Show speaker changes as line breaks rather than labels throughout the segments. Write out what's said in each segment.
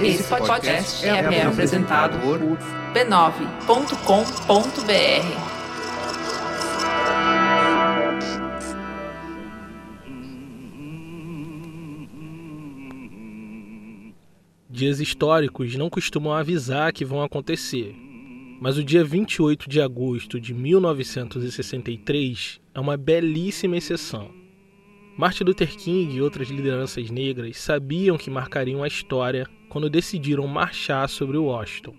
Esse podcast é, é apresentado por b9.com.br.
Dias históricos não costumam avisar que vão acontecer, mas o dia 28 de agosto de 1963 é uma belíssima exceção. Martin Luther King e outras lideranças negras sabiam que marcariam a história quando decidiram marchar sobre Washington.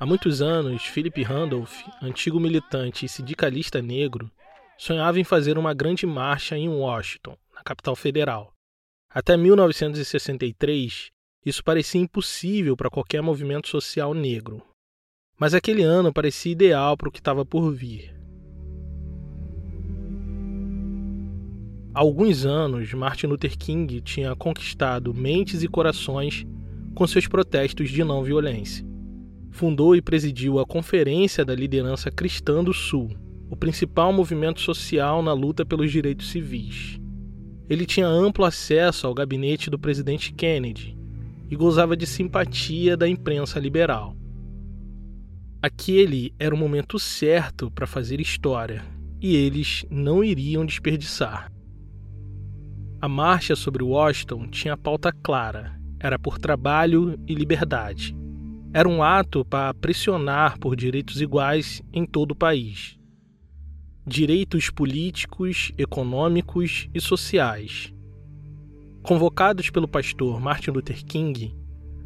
Há muitos anos, Philip Randolph, antigo militante e sindicalista negro, sonhava em fazer uma grande marcha em Washington, na capital federal. Até 1963, isso parecia impossível para qualquer movimento social negro. Mas aquele ano parecia ideal para o que estava por vir. Há alguns anos, Martin Luther King tinha conquistado mentes e corações com seus protestos de não violência fundou e presidiu a Conferência da Liderança Cristã do Sul, o principal movimento social na luta pelos direitos civis. Ele tinha amplo acesso ao gabinete do presidente Kennedy e gozava de simpatia da imprensa liberal. Aquele era o momento certo para fazer história e eles não iriam desperdiçar. A marcha sobre Washington tinha pauta clara: era por trabalho e liberdade era um ato para pressionar por direitos iguais em todo o país. Direitos políticos, econômicos e sociais. Convocados pelo pastor Martin Luther King,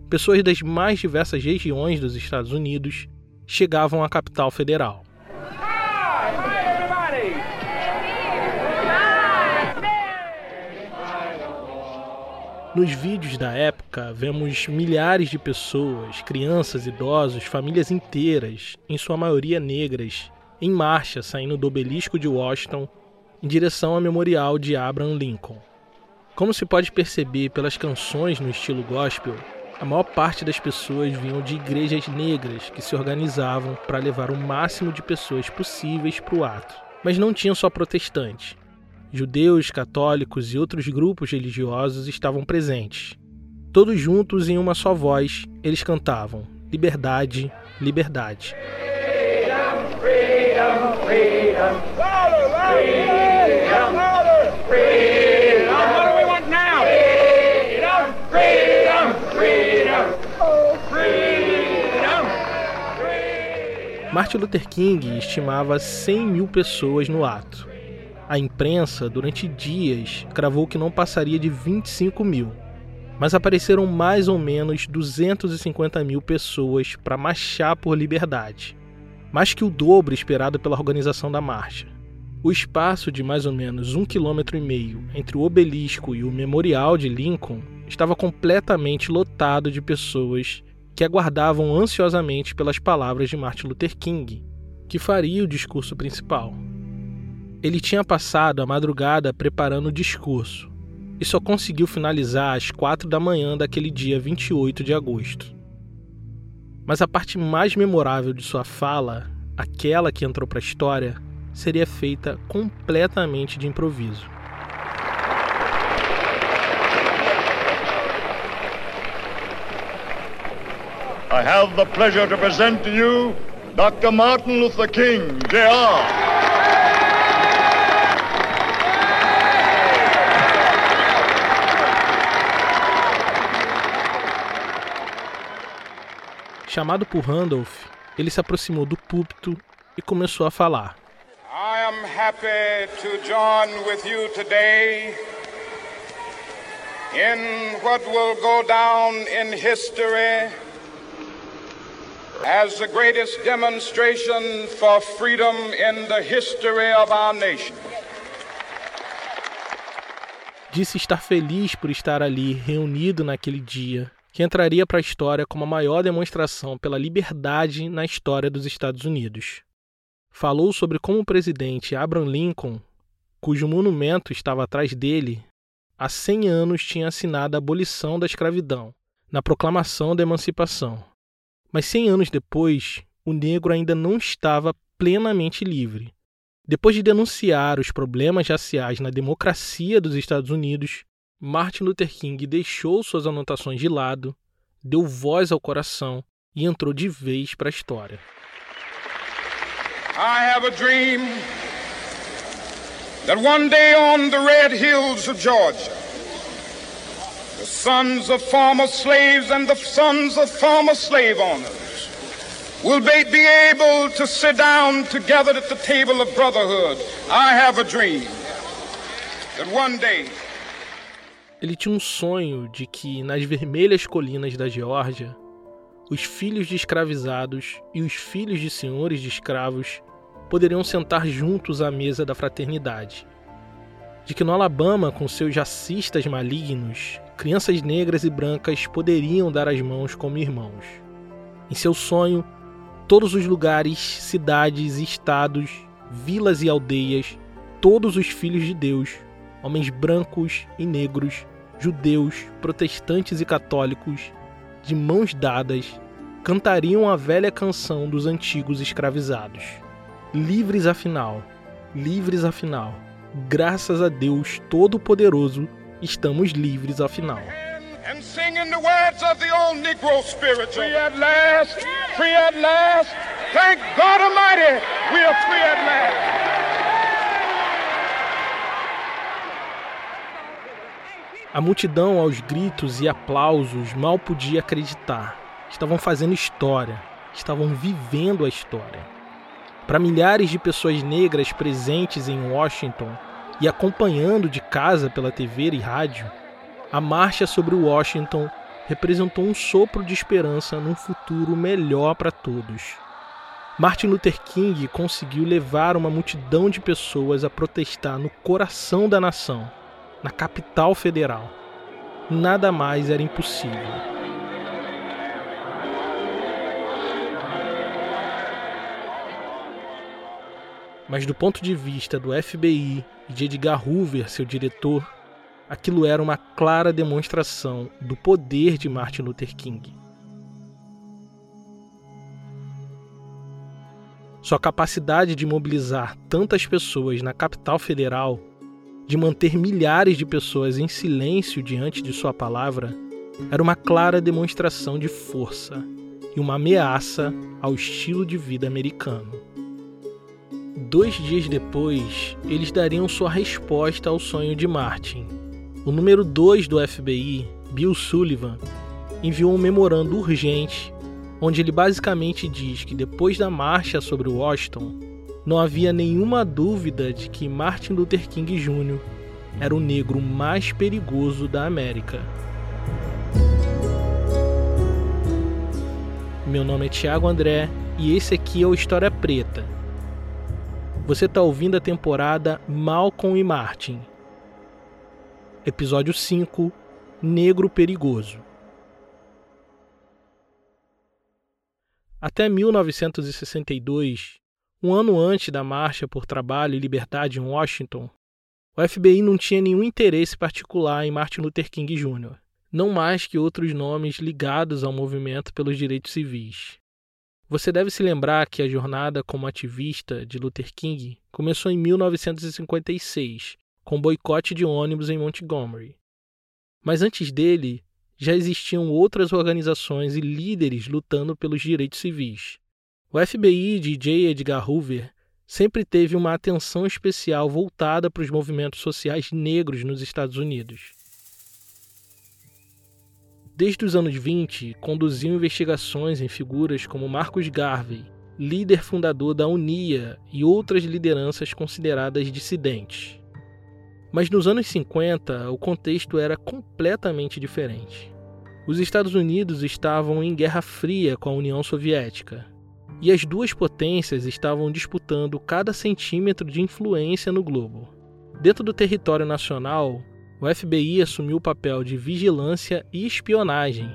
pessoas das mais diversas regiões dos Estados Unidos chegavam à capital federal. Nos vídeos da época, vemos milhares de pessoas, crianças, idosos, famílias inteiras, em sua maioria negras, em marcha saindo do obelisco de Washington em direção ao memorial de Abraham Lincoln. Como se pode perceber pelas canções no estilo gospel, a maior parte das pessoas vinham de igrejas negras que se organizavam para levar o máximo de pessoas possíveis para o ato. Mas não tinham só protestantes. Judeus, católicos e outros grupos religiosos estavam presentes. Todos juntos em uma só voz, eles cantavam: Liberdade, liberdade. Martin Luther King estimava 100 mil pessoas no ato. A imprensa, durante dias, cravou que não passaria de 25 mil, mas apareceram mais ou menos 250 mil pessoas para marchar por liberdade, mais que o dobro esperado pela organização da marcha. O espaço de mais ou menos um quilômetro e meio entre o obelisco e o memorial de Lincoln estava completamente lotado de pessoas que aguardavam ansiosamente pelas palavras de Martin Luther King, que faria o discurso principal. Ele tinha passado a madrugada preparando o discurso e só conseguiu finalizar às quatro da manhã daquele dia 28 de agosto. Mas a parte mais memorável de sua fala, aquela que entrou para a história, seria feita completamente de improviso.
I have the pleasure to present to you Dr. Martin Luther King, Jr.
Chamado por Randolph, ele se aproximou do púlpito e começou a falar.
I am happy to join with you today in what will go down in history as the greatest demonstration for freedom in the history of our nation.
Disse estar feliz por estar ali reunido naquele dia que entraria para a história como a maior demonstração pela liberdade na história dos Estados Unidos. Falou sobre como o presidente Abraham Lincoln cujo monumento estava atrás dele, há 100 anos tinha assinado a abolição da escravidão, na proclamação da emancipação. Mas 100 anos depois, o negro ainda não estava plenamente livre. Depois de denunciar os problemas raciais na democracia dos Estados Unidos, Martin Luther King deixou suas anotações de lado, deu voz ao coração e entrou de vez para a história.
I have a dream that one day on the red hills of Georgia, the sons of former slaves and the sons of former slave owners will be able to sit down together at the table of brotherhood. I have a dream that one day
ele tinha um sonho de que nas vermelhas colinas da Geórgia, os filhos de escravizados e os filhos de senhores de escravos poderiam sentar juntos à mesa da fraternidade. De que no Alabama, com seus racistas malignos, crianças negras e brancas poderiam dar as mãos como irmãos. Em seu sonho, todos os lugares, cidades estados, vilas e aldeias, todos os filhos de Deus, homens brancos e negros, judeus, protestantes e católicos, de mãos dadas, cantariam a velha canção dos antigos escravizados. Livres afinal, livres afinal, graças a Deus Todo-Poderoso, estamos livres afinal.
and singing the words of the old Negro spirit. Free at last, free at last. Thank God Almighty, we are free at last.
A multidão, aos gritos e aplausos, mal podia acreditar. Estavam fazendo história, estavam vivendo a história. Para milhares de pessoas negras presentes em Washington e acompanhando de casa pela TV e rádio, a marcha sobre Washington representou um sopro de esperança num futuro melhor para todos. Martin Luther King conseguiu levar uma multidão de pessoas a protestar no coração da nação, na capital federal. Nada mais era impossível. Mas do ponto de vista do FBI e de Edgar Hoover, seu diretor, aquilo era uma clara demonstração do poder de Martin Luther King. Sua capacidade de mobilizar tantas pessoas na capital federal, de manter milhares de pessoas em silêncio diante de sua palavra, era uma clara demonstração de força e uma ameaça ao estilo de vida americano. Dois dias depois, eles dariam sua resposta ao sonho de Martin. O número 2 do FBI, Bill Sullivan, enviou um memorando urgente onde ele basicamente diz que depois da marcha sobre Washington, não havia nenhuma dúvida de que Martin Luther King Jr. era o negro mais perigoso da América. Meu nome é Thiago André e esse aqui é o História Preta você está ouvindo a temporada Malcolm e Martin. Episódio 5 Negro Perigoso. Até 1962, um ano antes da Marcha por Trabalho e Liberdade em Washington, o FBI não tinha nenhum interesse particular em Martin Luther King Jr., não mais que outros nomes ligados ao movimento pelos direitos civis. Você deve se lembrar que a jornada como ativista de Luther King começou em 1956, com boicote de ônibus em Montgomery. Mas antes dele, já existiam outras organizações e líderes lutando pelos direitos civis. O FBI de J. Edgar Hoover sempre teve uma atenção especial voltada para os movimentos sociais negros nos Estados Unidos desde os anos 20, conduziu investigações em figuras como Marcus Garvey, líder fundador da UNIA e outras lideranças consideradas dissidentes. Mas nos anos 50, o contexto era completamente diferente. Os Estados Unidos estavam em guerra fria com a União Soviética, e as duas potências estavam disputando cada centímetro de influência no globo. Dentro do território nacional, o FBI assumiu o papel de vigilância e espionagem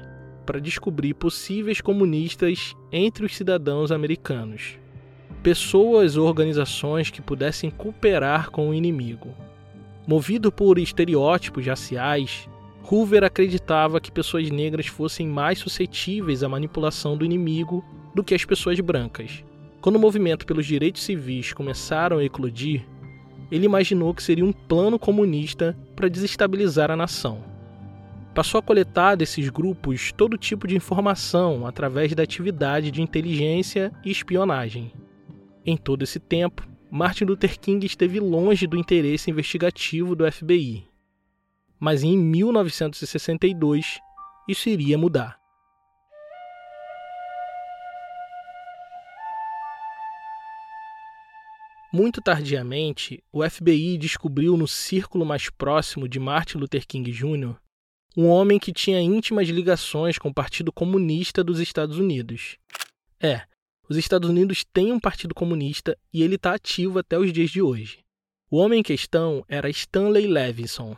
para descobrir possíveis comunistas entre os cidadãos americanos. pessoas ou organizações que pudessem cooperar com o inimigo. Movido por estereótipos raciais, Hoover acreditava que pessoas negras fossem mais suscetíveis à manipulação do inimigo do que as pessoas brancas. Quando o movimento pelos direitos civis começaram a eclodir, ele imaginou que seria um plano comunista para desestabilizar a nação. Passou a coletar desses grupos todo tipo de informação através da atividade de inteligência e espionagem. Em todo esse tempo, Martin Luther King esteve longe do interesse investigativo do FBI. Mas em 1962, isso iria mudar. Muito tardiamente, o FBI descobriu no círculo mais próximo de Martin Luther King Jr. um homem que tinha íntimas ligações com o Partido Comunista dos Estados Unidos. É, os Estados Unidos têm um partido comunista e ele está ativo até os dias de hoje. O homem em questão era Stanley Levinson,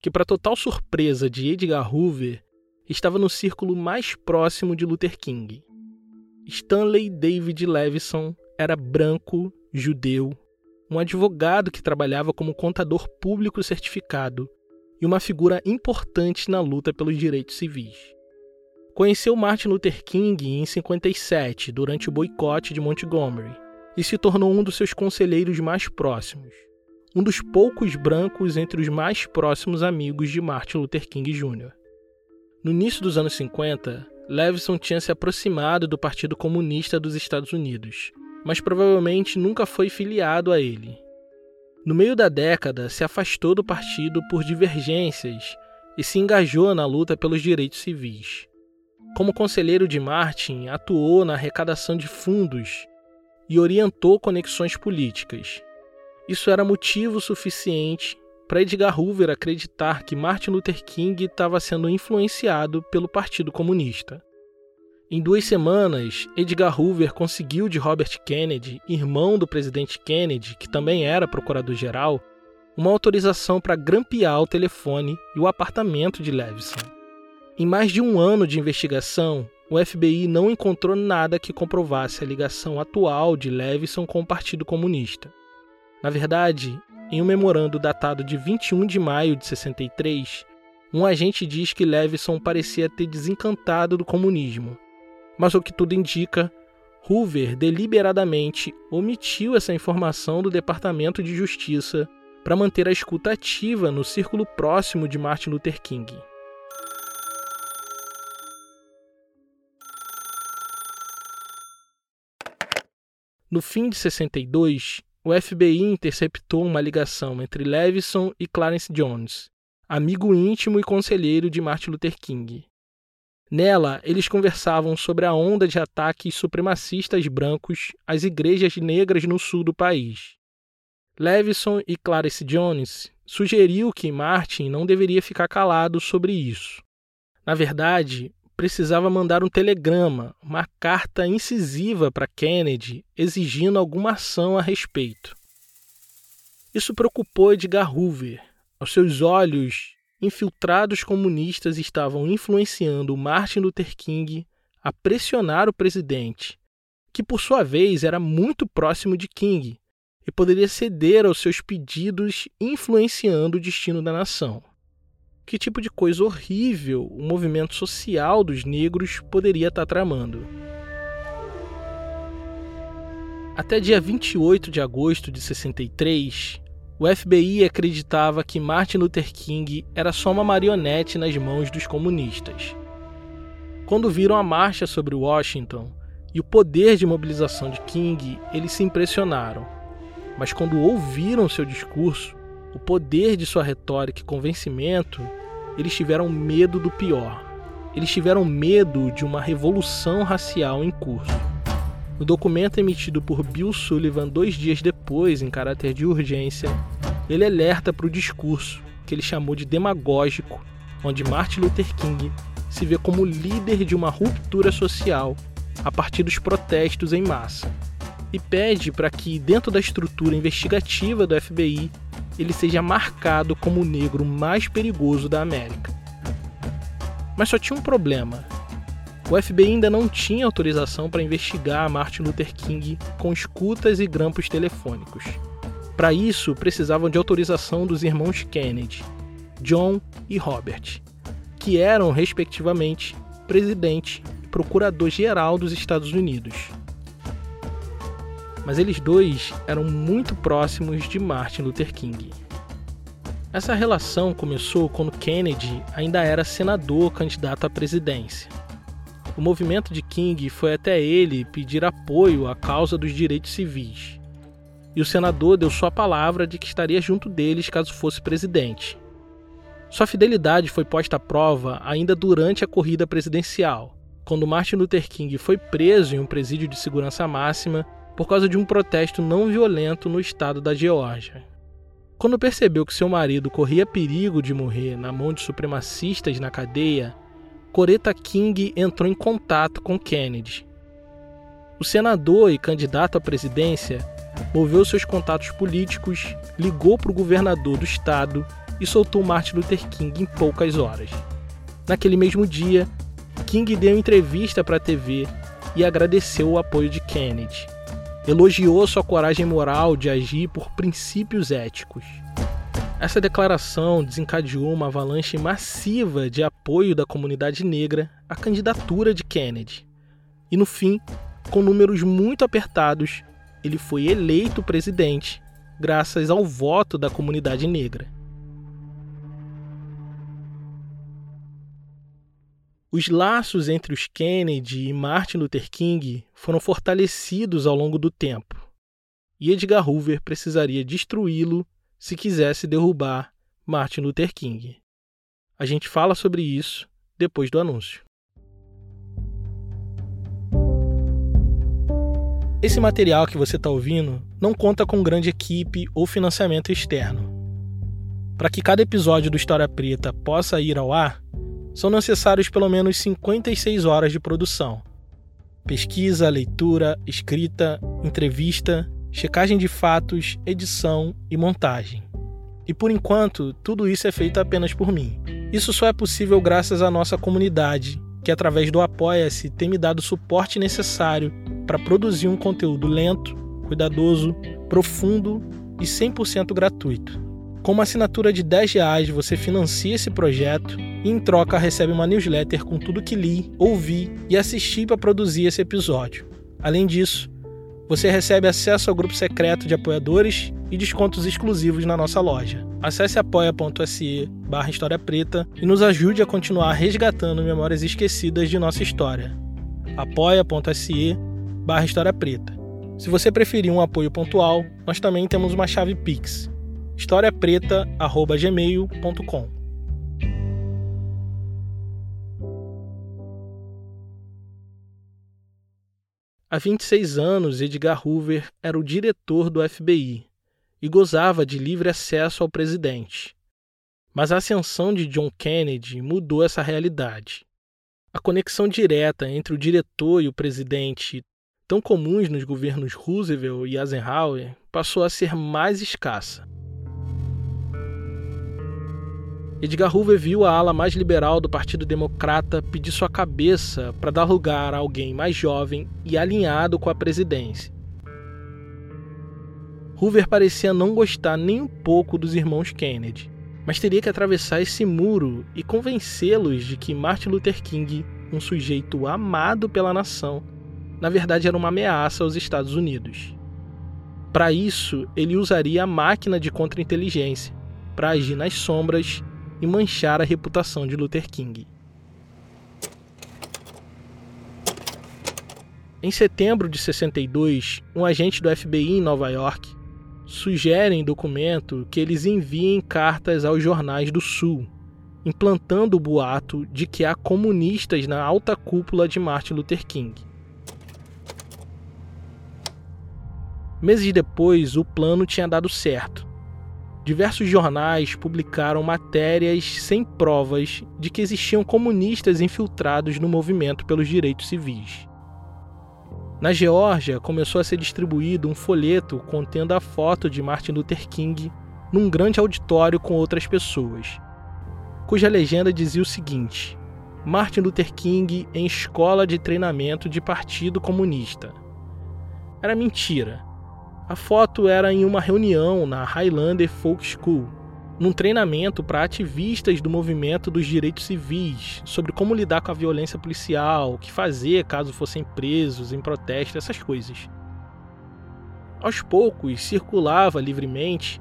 que, para total surpresa de Edgar Hoover, estava no círculo mais próximo de Luther King. Stanley David Levinson era branco, judeu, um advogado que trabalhava como contador público certificado e uma figura importante na luta pelos direitos civis. Conheceu Martin Luther King em 57, durante o boicote de Montgomery, e se tornou um dos seus conselheiros mais próximos, um dos poucos brancos entre os mais próximos amigos de Martin Luther King Jr. No início dos anos 50, Levinson tinha se aproximado do Partido Comunista dos Estados Unidos mas provavelmente nunca foi filiado a ele. No meio da década, se afastou do partido por divergências e se engajou na luta pelos direitos civis. Como conselheiro de Martin, atuou na arrecadação de fundos e orientou conexões políticas. Isso era motivo suficiente para Edgar Hoover acreditar que Martin Luther King estava sendo influenciado pelo Partido Comunista. Em duas semanas, Edgar Hoover conseguiu de Robert Kennedy, irmão do presidente Kennedy, que também era procurador-geral, uma autorização para grampear o telefone e o apartamento de Levinson. Em mais de um ano de investigação, o FBI não encontrou nada que comprovasse a ligação atual de Levinson com o Partido Comunista. Na verdade, em um memorando datado de 21 de maio de 63, um agente diz que Levinson parecia ter desencantado do comunismo mas o que tudo indica, Hoover deliberadamente omitiu essa informação do Departamento de Justiça para manter a escuta ativa no círculo próximo de Martin Luther King. No fim de 62, o FBI interceptou uma ligação entre Levison e Clarence Jones, amigo íntimo e conselheiro de Martin Luther King. Nela, eles conversavam sobre a onda de ataques supremacistas brancos às igrejas negras no sul do país. Levison e Clarence Jones sugeriu que Martin não deveria ficar calado sobre isso. Na verdade, precisava mandar um telegrama, uma carta incisiva para Kennedy exigindo alguma ação a respeito. Isso preocupou Edgar Hoover. Aos seus olhos, infiltrados comunistas estavam influenciando Martin Luther King a pressionar o presidente, que por sua vez era muito próximo de King e poderia ceder aos seus pedidos, influenciando o destino da nação. Que tipo de coisa horrível o movimento social dos negros poderia estar tramando? Até dia 28 de agosto de 63, o FBI acreditava que Martin Luther King era só uma marionete nas mãos dos comunistas. Quando viram a marcha sobre Washington e o poder de mobilização de King, eles se impressionaram. Mas quando ouviram seu discurso, o poder de sua retórica e convencimento, eles tiveram medo do pior. Eles tiveram medo de uma revolução racial em curso. No documento emitido por Bill Sullivan dois dias depois, em caráter de urgência, ele alerta para o discurso que ele chamou de demagógico, onde Martin Luther King se vê como líder de uma ruptura social a partir dos protestos em massa, e pede para que, dentro da estrutura investigativa do FBI, ele seja marcado como o negro mais perigoso da América. Mas só tinha um problema. O FBI ainda não tinha autorização para investigar Martin Luther King com escutas e grampos telefônicos. Para isso, precisavam de autorização dos irmãos Kennedy, John e Robert, que eram, respectivamente, presidente e procurador-geral dos Estados Unidos. Mas eles dois eram muito próximos de Martin Luther King. Essa relação começou quando Kennedy ainda era senador candidato à presidência. O movimento de King foi até ele pedir apoio à causa dos direitos civis. E o senador deu sua palavra de que estaria junto deles caso fosse presidente. Sua fidelidade foi posta à prova ainda durante a corrida presidencial, quando Martin Luther King foi preso em um presídio de segurança máxima por causa de um protesto não violento no estado da Geórgia. Quando percebeu que seu marido corria perigo de morrer na mão de supremacistas na cadeia, Coretta King entrou em contato com Kennedy. O senador e candidato à presidência moveu seus contatos políticos, ligou para o governador do estado e soltou Martin Luther King em poucas horas. Naquele mesmo dia, King deu entrevista para a TV e agradeceu o apoio de Kennedy elogiou sua coragem moral de agir por princípios éticos. Essa declaração desencadeou uma avalanche massiva de apoio da comunidade negra à candidatura de Kennedy. E no fim, com números muito apertados, ele foi eleito presidente graças ao voto da comunidade negra. Os laços entre os Kennedy e Martin Luther King foram fortalecidos ao longo do tempo, e Edgar Hoover precisaria destruí-lo se quisesse derrubar Martin Luther King. A gente fala sobre isso depois do anúncio. Esse material que você está ouvindo não conta com grande equipe ou financiamento externo. Para que cada episódio do História Preta possa ir ao ar, são necessários pelo menos 56 horas de produção. Pesquisa, leitura, escrita, entrevista, checagem de fatos, edição e montagem. E por enquanto, tudo isso é feito apenas por mim. Isso só é possível graças à nossa comunidade, que através do Apoia-se tem me dado o suporte necessário para produzir um conteúdo lento, cuidadoso, profundo e 100% gratuito. Com uma assinatura de 10 reais, você financia esse projeto e, em troca, recebe uma newsletter com tudo que li, ouvi e assisti para produzir esse episódio. Além disso, você recebe acesso ao grupo secreto de apoiadores e descontos exclusivos na nossa loja. Acesse apoia.se barra História Preta e nos ajude a continuar resgatando memórias esquecidas de nossa história. apoia.se barra História Preta. Se você preferir um apoio pontual, nós também temos uma chave Pix historiapreta@gmail.com. Há 26 anos, Edgar Hoover era o diretor do FBI e gozava de livre acesso ao presidente. Mas a ascensão de John Kennedy mudou essa realidade. A conexão direta entre o diretor e o presidente, tão comuns nos governos Roosevelt e Eisenhower, passou a ser mais escassa. Edgar Hoover viu a ala mais liberal do Partido Democrata pedir sua cabeça para dar lugar a alguém mais jovem e alinhado com a presidência. Hoover parecia não gostar nem um pouco dos irmãos Kennedy, mas teria que atravessar esse muro e convencê-los de que Martin Luther King, um sujeito amado pela nação, na verdade era uma ameaça aos Estados Unidos. Para isso, ele usaria a máquina de contra-inteligência para agir nas sombras e manchar a reputação de Luther King. Em setembro de 62, um agente do FBI em Nova York sugere em documento que eles enviem cartas aos jornais do Sul, implantando o boato de que há comunistas na alta cúpula de Martin Luther King. Meses depois, o plano tinha dado certo diversos jornais publicaram matérias sem provas de que existiam comunistas infiltrados no movimento pelos direitos civis. Na Geórgia, começou a ser distribuído um folheto contendo a foto de Martin Luther King num grande auditório com outras pessoas, cuja legenda dizia o seguinte: Martin Luther King em escola de treinamento de Partido Comunista. Era mentira. A foto era em uma reunião na Highlander Folk School, num treinamento para ativistas do movimento dos direitos civis, sobre como lidar com a violência policial, o que fazer caso fossem presos em protesto, essas coisas. Aos poucos circulava livremente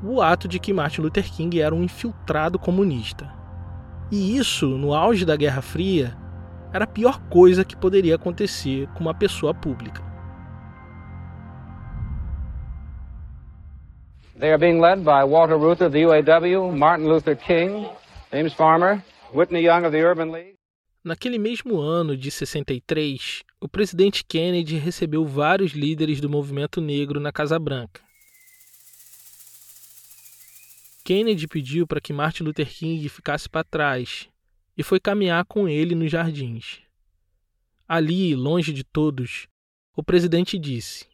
o ato de que Martin Luther King era um infiltrado comunista. E isso, no auge da Guerra Fria, era a pior coisa que poderia acontecer com uma pessoa pública.
They are being led by Walter of the UAW, Martin Luther King, James Farmer, Whitney Young of the Urban League.
Naquele mesmo ano de 63, o presidente Kennedy recebeu vários líderes do movimento negro na Casa Branca. Kennedy pediu para que Martin Luther King ficasse para trás e foi caminhar com ele nos jardins. Ali, longe de todos, o presidente disse: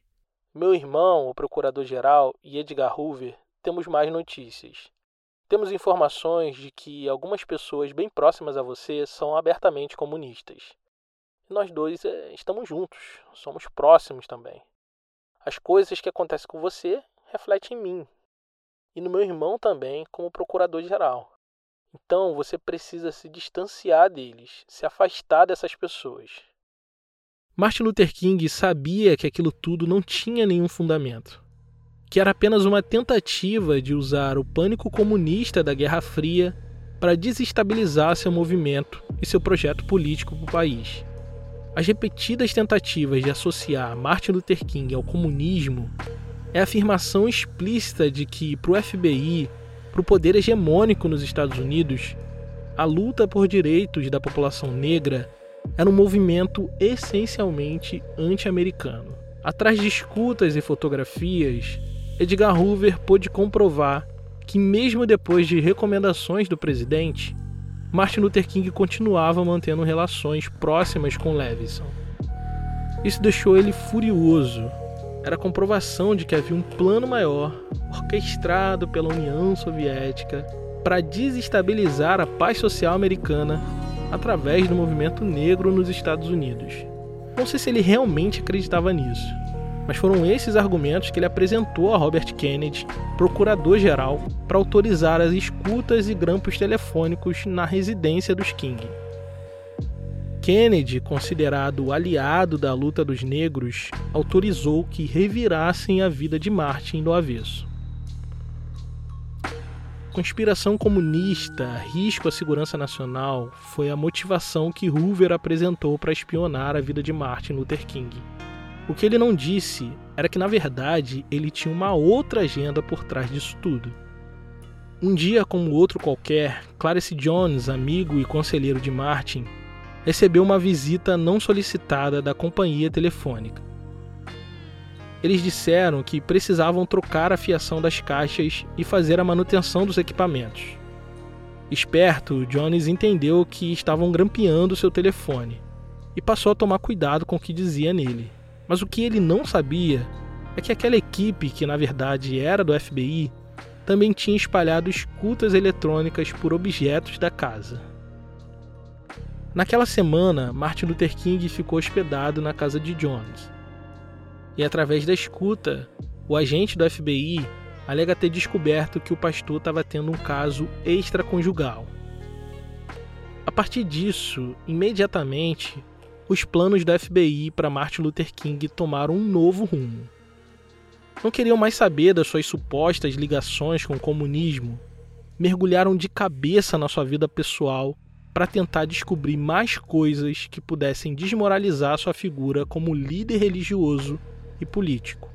Meu irmão, o procurador-geral, e Edgar Hoover temos mais notícias. Temos informações de que algumas pessoas bem próximas a você são abertamente comunistas. Nós dois é, estamos juntos, somos próximos também. As coisas que acontecem com você refletem em mim, e no meu irmão também como procurador-geral. Então você precisa se distanciar deles, se afastar dessas pessoas. Martin Luther King sabia que aquilo tudo não tinha nenhum fundamento, que era apenas uma tentativa de usar o pânico comunista da Guerra Fria para desestabilizar seu movimento e seu projeto político para o país. As repetidas tentativas de associar Martin Luther King ao comunismo é a afirmação explícita de que, para o FBI, para o poder hegemônico nos Estados Unidos, a luta por direitos da população negra era um movimento essencialmente anti-americano. Atrás de escutas e fotografias, Edgar Hoover pôde comprovar que, mesmo depois de recomendações do presidente, Martin Luther King continuava mantendo relações próximas com Levison. Isso deixou ele furioso era comprovação de que havia um plano maior, orquestrado pela União Soviética, para desestabilizar a paz social americana através do movimento negro nos Estados Unidos. Não sei se ele realmente acreditava nisso, mas foram esses argumentos que ele apresentou a Robert Kennedy, procurador-geral, para autorizar as escutas e grampos telefônicos na residência dos King. Kennedy, considerado aliado da luta dos negros, autorizou que revirassem a vida de Martin do avesso. Conspiração comunista, risco à segurança nacional foi a motivação que Hoover apresentou para espionar a vida de Martin Luther King. O que ele não disse era que, na verdade, ele tinha uma outra agenda por trás disso tudo. Um dia como outro qualquer, Clarence Jones, amigo e conselheiro de Martin, recebeu uma visita não solicitada da companhia telefônica. Eles disseram que precisavam trocar a fiação das caixas e fazer a manutenção dos equipamentos. Esperto, Jones entendeu que estavam grampeando seu telefone e passou a tomar cuidado com o que dizia nele. Mas o que ele não sabia é que aquela equipe, que na verdade era do FBI, também tinha espalhado escutas eletrônicas por objetos da casa. Naquela semana, Martin Luther King ficou hospedado na casa de Jones. E através da escuta, o agente do FBI alega ter descoberto que o pastor estava tendo um caso extraconjugal. A partir disso, imediatamente, os planos do FBI para Martin Luther King tomaram um novo rumo. Não queriam mais saber das suas supostas ligações com o comunismo, mergulharam de cabeça na sua vida pessoal para tentar descobrir mais coisas que pudessem desmoralizar sua figura como líder religioso e político.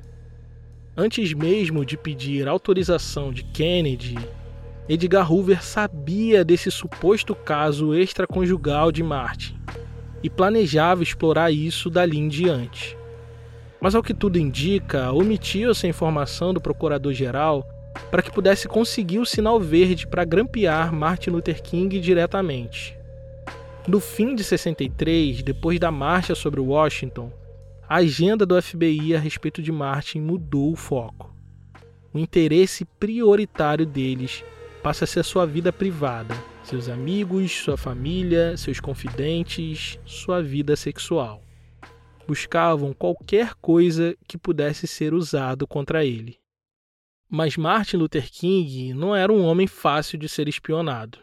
Antes mesmo de pedir autorização de Kennedy, Edgar Hoover sabia desse suposto caso extraconjugal de Martin e planejava explorar isso dali em diante. Mas, ao que tudo indica, omitiu essa informação do procurador-geral para que pudesse conseguir o sinal verde para grampear Martin Luther King diretamente. No fim de 63, depois da marcha sobre Washington, a agenda do FBI a respeito de Martin mudou o foco. O interesse prioritário deles passa a ser sua vida privada, seus amigos, sua família, seus confidentes, sua vida sexual. Buscavam qualquer coisa que pudesse ser usado contra ele. Mas Martin Luther King não era um homem fácil de ser espionado.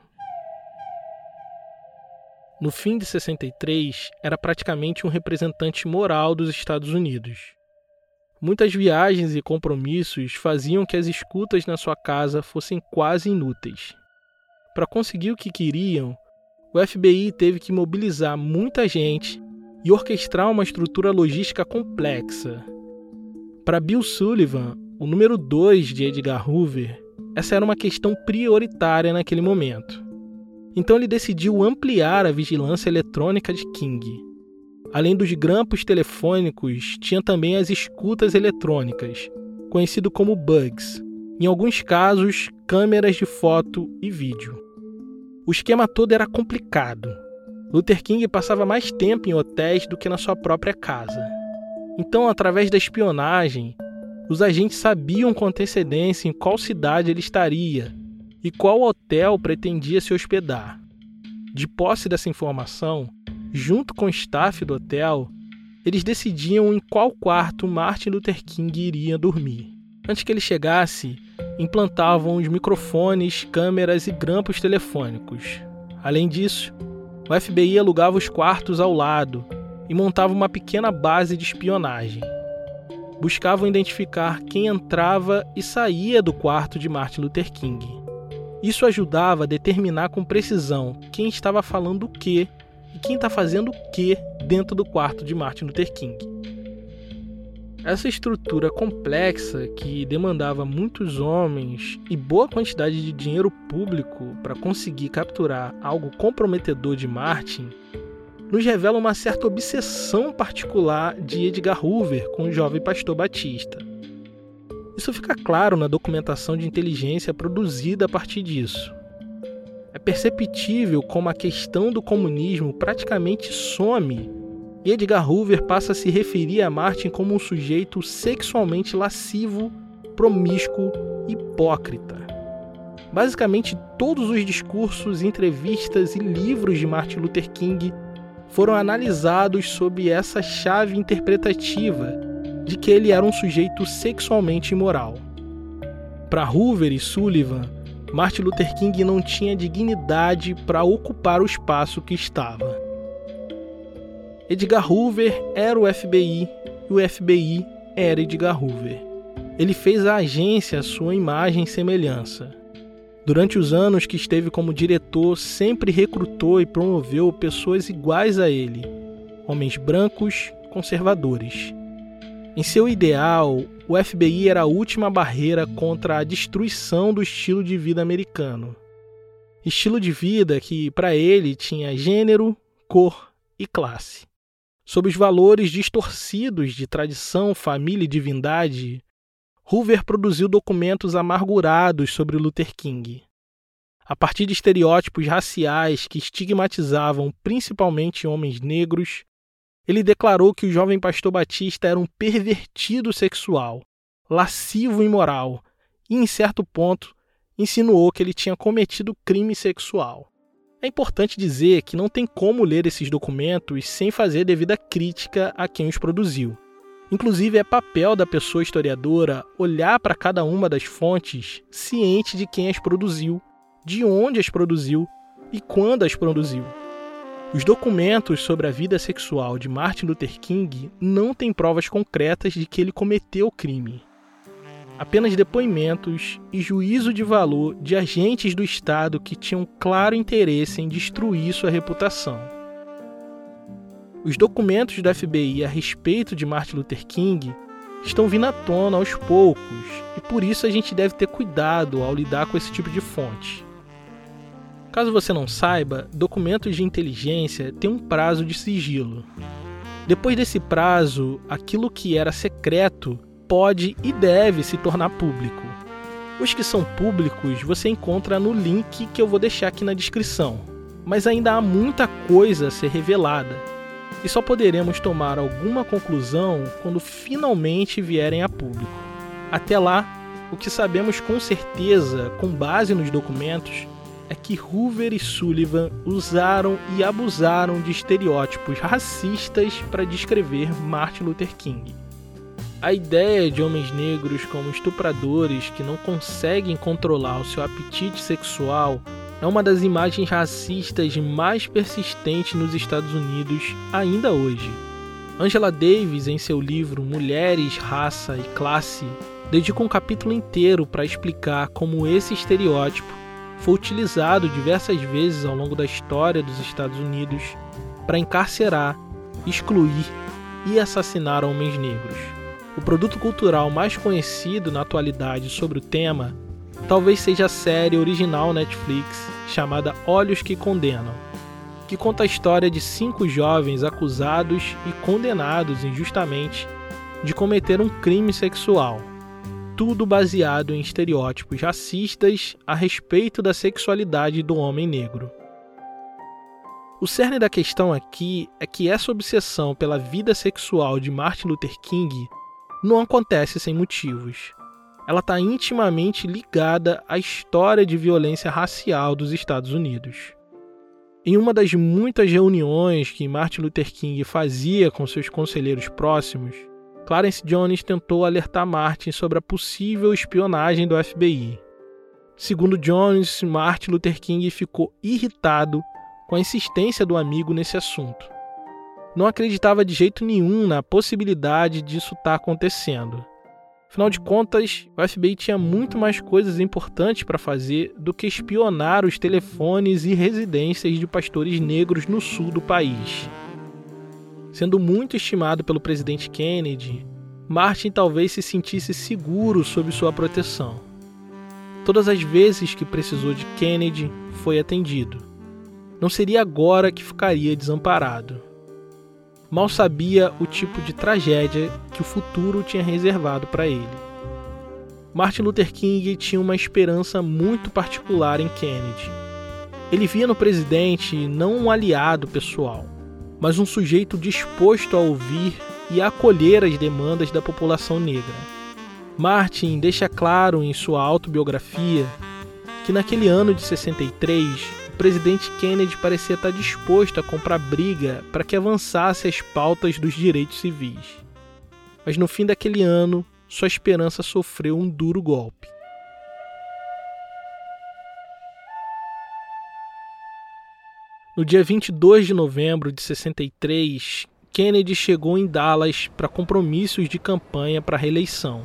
No fim de 63, era praticamente um representante moral dos Estados Unidos. Muitas viagens e compromissos faziam que as escutas na sua casa fossem quase inúteis. Para conseguir o que queriam, o FBI teve que mobilizar muita gente e orquestrar uma estrutura logística complexa. Para Bill Sullivan, o número 2 de Edgar Hoover, essa era uma questão prioritária naquele momento. Então ele decidiu ampliar a vigilância eletrônica de King. Além dos grampos telefônicos, tinha também as escutas eletrônicas, conhecido como bugs. Em alguns casos, câmeras de foto e vídeo. O esquema todo era complicado. Luther King passava mais tempo em hotéis do que na sua própria casa. Então, através da espionagem, os agentes sabiam com antecedência em qual cidade ele estaria e qual hotel pretendia se hospedar. De posse dessa informação, junto com o staff do hotel, eles decidiam em qual quarto Martin Luther King iria dormir. Antes que ele chegasse, implantavam os microfones, câmeras e grampos telefônicos. Além disso, o FBI alugava os quartos ao lado e montava uma pequena base de espionagem. Buscavam identificar quem entrava e saía do quarto de Martin Luther King. Isso ajudava a determinar com precisão quem estava falando o que e quem está fazendo o que dentro do quarto de Martin Luther King. Essa estrutura complexa, que demandava muitos homens e boa quantidade de dinheiro público para conseguir capturar algo comprometedor de Martin, nos revela uma certa obsessão particular de Edgar Hoover com o jovem pastor Batista. Isso fica claro na documentação de inteligência produzida a partir disso. É perceptível como a questão do comunismo praticamente some e Edgar Hoover passa a se referir a Martin como um sujeito sexualmente lascivo, promíscuo, hipócrita. Basicamente, todos os discursos, entrevistas e livros de Martin Luther King foram analisados sob essa chave interpretativa de que ele era um sujeito sexualmente imoral. Para Hoover e Sullivan, Martin Luther King não tinha dignidade para ocupar o espaço que estava. Edgar Hoover era o FBI e o FBI era Edgar Hoover. Ele fez a agência sua imagem e semelhança. Durante os anos que esteve como diretor, sempre recrutou e promoveu pessoas iguais a ele, homens brancos, conservadores. Em seu ideal, o FBI era a última barreira contra a destruição do estilo de vida americano. Estilo de vida que, para ele, tinha gênero, cor e classe. Sob os valores distorcidos de tradição, família e divindade, Hoover produziu documentos amargurados sobre Luther King. A partir de estereótipos raciais que estigmatizavam principalmente homens negros, ele declarou que o jovem pastor Batista era um pervertido sexual, lascivo e imoral, e, em certo ponto, insinuou que ele tinha cometido crime sexual. É importante dizer que não tem como ler esses documentos sem fazer devida crítica a quem os produziu. Inclusive, é papel da pessoa historiadora olhar para cada uma das fontes ciente de quem as produziu, de onde as produziu e quando as produziu. Os documentos sobre a vida sexual de Martin Luther King não têm provas concretas de que ele cometeu o crime. Apenas depoimentos e juízo de valor de agentes do Estado que tinham claro interesse em destruir sua reputação. Os documentos do FBI a respeito de Martin Luther King estão vindo à tona aos poucos e por isso a gente deve ter cuidado ao lidar com esse tipo de fonte. Caso você não saiba, documentos de inteligência têm um prazo de sigilo. Depois desse prazo, aquilo que era secreto pode e deve se tornar público. Os que são públicos você encontra no link que eu vou deixar aqui na descrição. Mas ainda há muita coisa a ser revelada. E só poderemos tomar alguma conclusão quando finalmente vierem a público. Até lá, o que sabemos com certeza, com base nos documentos, é que Hoover e Sullivan usaram e abusaram de estereótipos racistas para descrever Martin Luther King. A ideia de homens negros como estupradores que não conseguem controlar o seu apetite sexual é uma das imagens racistas mais persistentes nos Estados Unidos ainda hoje. Angela Davis, em seu livro Mulheres, Raça e Classe, dedica um capítulo inteiro para explicar como esse estereótipo foi utilizado diversas vezes ao longo da história dos Estados Unidos para encarcerar, excluir e assassinar homens negros. O produto cultural mais conhecido na atualidade sobre o tema talvez seja a série original Netflix chamada Olhos que Condenam, que conta a história de cinco jovens acusados e condenados injustamente de cometer um crime sexual. Tudo baseado em estereótipos racistas a respeito da sexualidade do homem negro. O cerne da questão aqui é que essa obsessão pela vida sexual de Martin Luther King não acontece sem motivos ela está intimamente ligada à história de violência racial dos Estados Unidos. Em uma das muitas reuniões que Martin Luther King fazia com seus conselheiros próximos, Clarence Jones tentou alertar Martin sobre a possível espionagem do FBI. Segundo Jones, Martin Luther King ficou irritado com a insistência do amigo nesse assunto. Não acreditava de jeito nenhum na possibilidade disso estar tá acontecendo Afinal de contas, o FBI tinha muito mais coisas importantes para fazer do que espionar os telefones e residências de pastores negros no sul do país. Sendo muito estimado pelo presidente Kennedy, Martin talvez se sentisse seguro sob sua proteção. Todas as vezes que precisou de Kennedy, foi atendido. Não seria agora que ficaria desamparado mal sabia o tipo de tragédia que o futuro tinha reservado para ele. Martin Luther King tinha uma esperança muito particular em Kennedy. Ele via no presidente não um aliado pessoal, mas um sujeito disposto a ouvir e acolher as demandas da população negra. Martin deixa claro em sua autobiografia que naquele ano de 63 presidente Kennedy parecia estar disposto a comprar briga para que avançasse as pautas dos direitos civis. Mas no fim daquele ano, sua esperança sofreu um duro golpe. No dia 22 de novembro de 63, Kennedy chegou em Dallas para compromissos de campanha para a reeleição.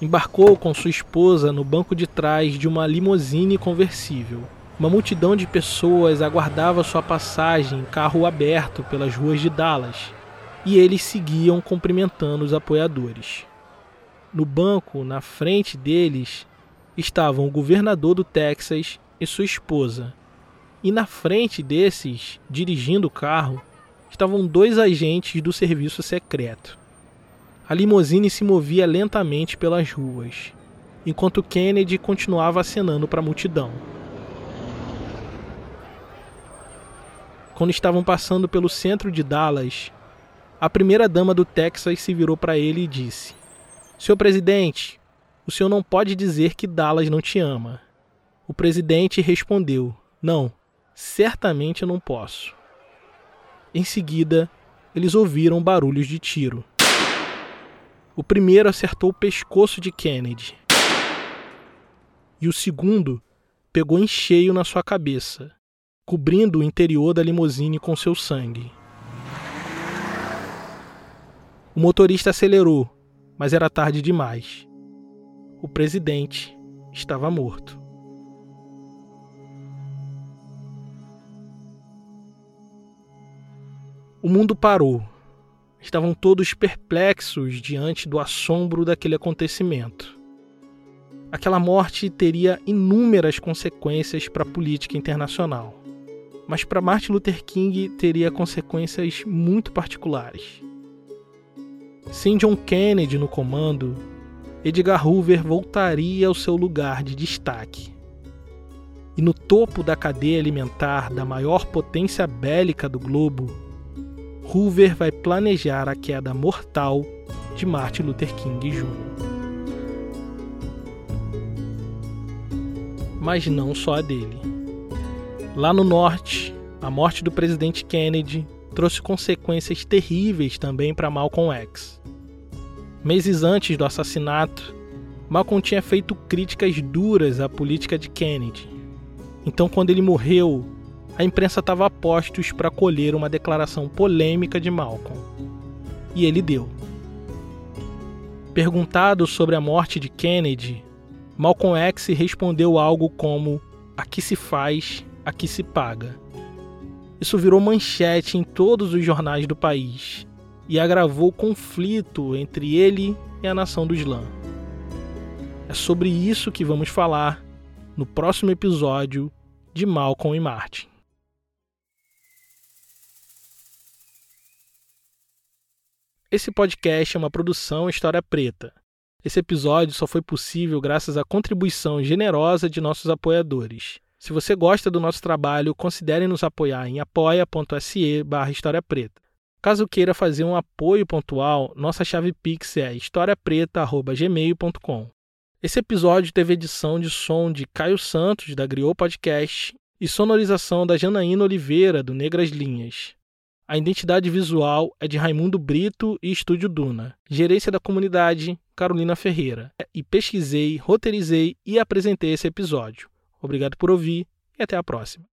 Embarcou com sua esposa no banco de trás de uma limusine conversível. Uma multidão de pessoas aguardava sua passagem em carro aberto pelas ruas de Dallas, e eles seguiam cumprimentando os apoiadores. No banco, na frente deles, estavam o governador do Texas e sua esposa. E na frente desses, dirigindo o carro, estavam dois agentes do serviço secreto. A limusine se movia lentamente pelas ruas, enquanto Kennedy continuava acenando para a multidão. quando estavam passando pelo centro de Dallas, a primeira-dama do Texas se virou para ele e disse: Senhor presidente, o senhor não pode dizer que Dallas não te ama. O presidente respondeu: Não, certamente eu não posso. Em seguida, eles ouviram barulhos de tiro. O primeiro acertou o pescoço de Kennedy. E o segundo pegou em cheio na sua cabeça, cobrindo o interior da limusine com seu sangue. O motorista acelerou, mas era tarde demais. O presidente estava morto. O mundo parou. Estavam todos perplexos diante do assombro daquele acontecimento. Aquela morte teria inúmeras consequências para a política internacional mas para Martin Luther King teria consequências muito particulares. Sem John Kennedy no comando, Edgar Hoover voltaria ao seu lugar de destaque. E no topo da cadeia alimentar da maior potência bélica do globo, Hoover vai planejar a queda mortal de Martin Luther King Jr. Mas não só a dele. Lá no norte, a morte do presidente Kennedy trouxe consequências terríveis também para Malcolm X. Meses antes do assassinato, Malcolm tinha feito críticas duras à política de Kennedy. Então, quando ele morreu, a imprensa estava a postos para colher uma declaração polêmica de Malcolm. E ele deu. Perguntado sobre a morte de Kennedy, Malcolm X respondeu algo como: Aqui se faz, aqui se paga. Isso virou manchete em todos os jornais do país e agravou o conflito entre ele e a nação do Islã. É sobre isso que vamos falar no próximo episódio de Malcolm e Martin. Esse podcast é uma produção História Preta. Esse episódio só foi possível graças à contribuição generosa de nossos apoiadores. Se você gosta do nosso trabalho, considere nos apoiar em apoia.se barra História Preta. Caso queira fazer um apoio pontual, nossa chave Pix é historiapreta.gmail.com. Esse episódio teve edição de som de Caio Santos, da Griot Podcast, e sonorização da Janaína Oliveira, do Negras Linhas. A identidade visual é de Raimundo Brito e Estúdio Duna. Gerência da comunidade, Carolina Ferreira. E pesquisei, roteirizei e apresentei esse episódio. Obrigado por ouvir e até a próxima.